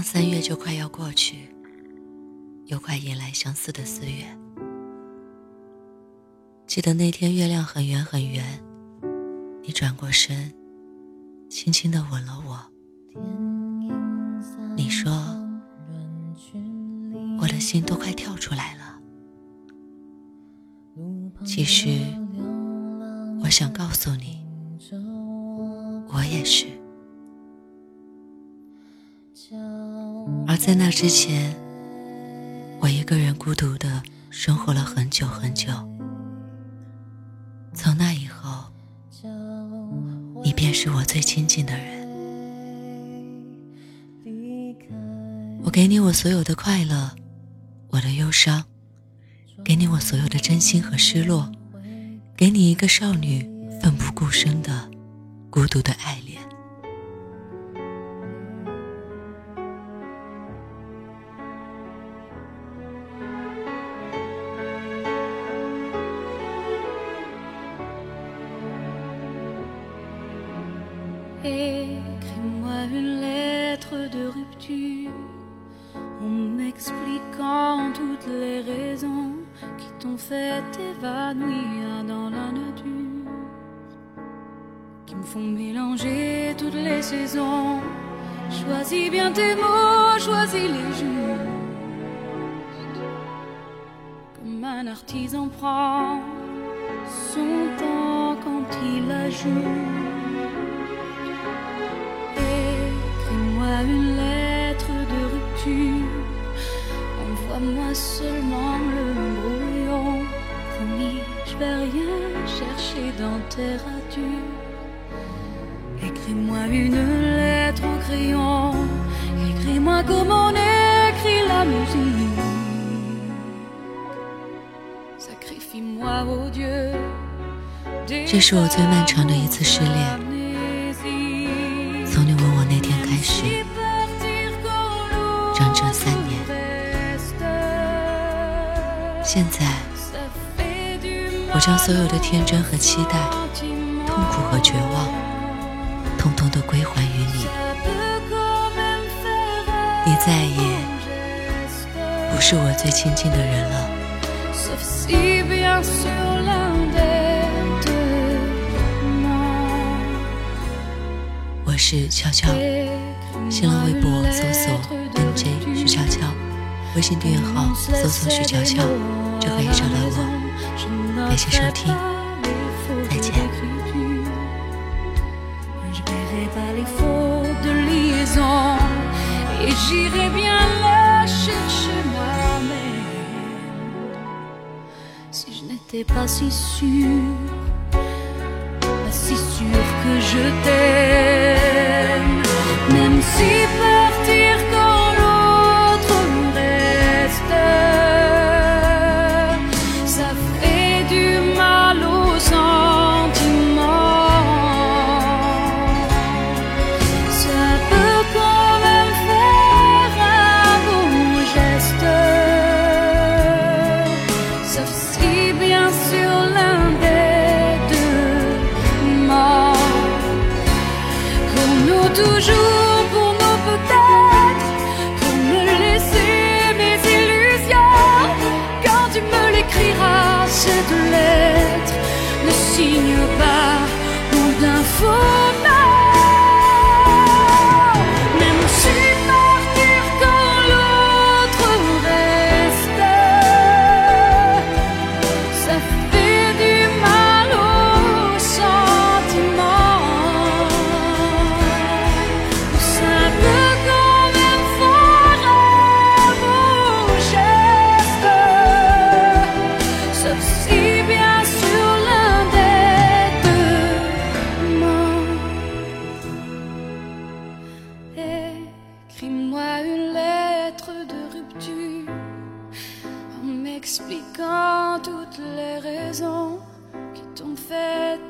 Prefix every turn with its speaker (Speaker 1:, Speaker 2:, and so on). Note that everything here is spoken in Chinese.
Speaker 1: 当三月就快要过去，又快迎来相似的四月。记得那天月亮很圆很圆，你转过身，轻轻的吻了我。你说，我的心都快跳出来了。其实，我想告诉你，我也是。而在那之前，我一个人孤独的生活了很久很久。从那以后，你便是我最亲近的人。我给你我所有的快乐，我的忧伤，给你我所有的真心和失落，给你一个少女奋不顾身的孤独的爱恋。
Speaker 2: Une lettre de rupture en m'expliquant toutes les raisons qui t'ont fait évanouir dans la nature, qui me font mélanger toutes les saisons. Choisis bien tes mots, choisis les jours, comme un artisan prend son temps quand il ajoute. une lettre de rupture. Envoie-moi seulement le brouillon. Promis, je vais rien chercher dans tes ratures. Écris-moi une lettre au crayon. Écris-moi comme on écrit la musique. Sacrifie-moi au Dieu.
Speaker 1: 这是我最漫长的一次失恋。 整三年。现在，我将所有的天真和期待、痛苦和绝望，统统都归还于你。你再也不是我最亲近的人了。我是悄悄，新浪微博搜索 NJ 徐悄悄，微信订阅号搜索徐悄悄就可以找到我。感谢收听，再见。
Speaker 2: Même si partir quand For. Écris-moi une lettre de rupture en m'expliquant toutes les raisons qui t'ont fait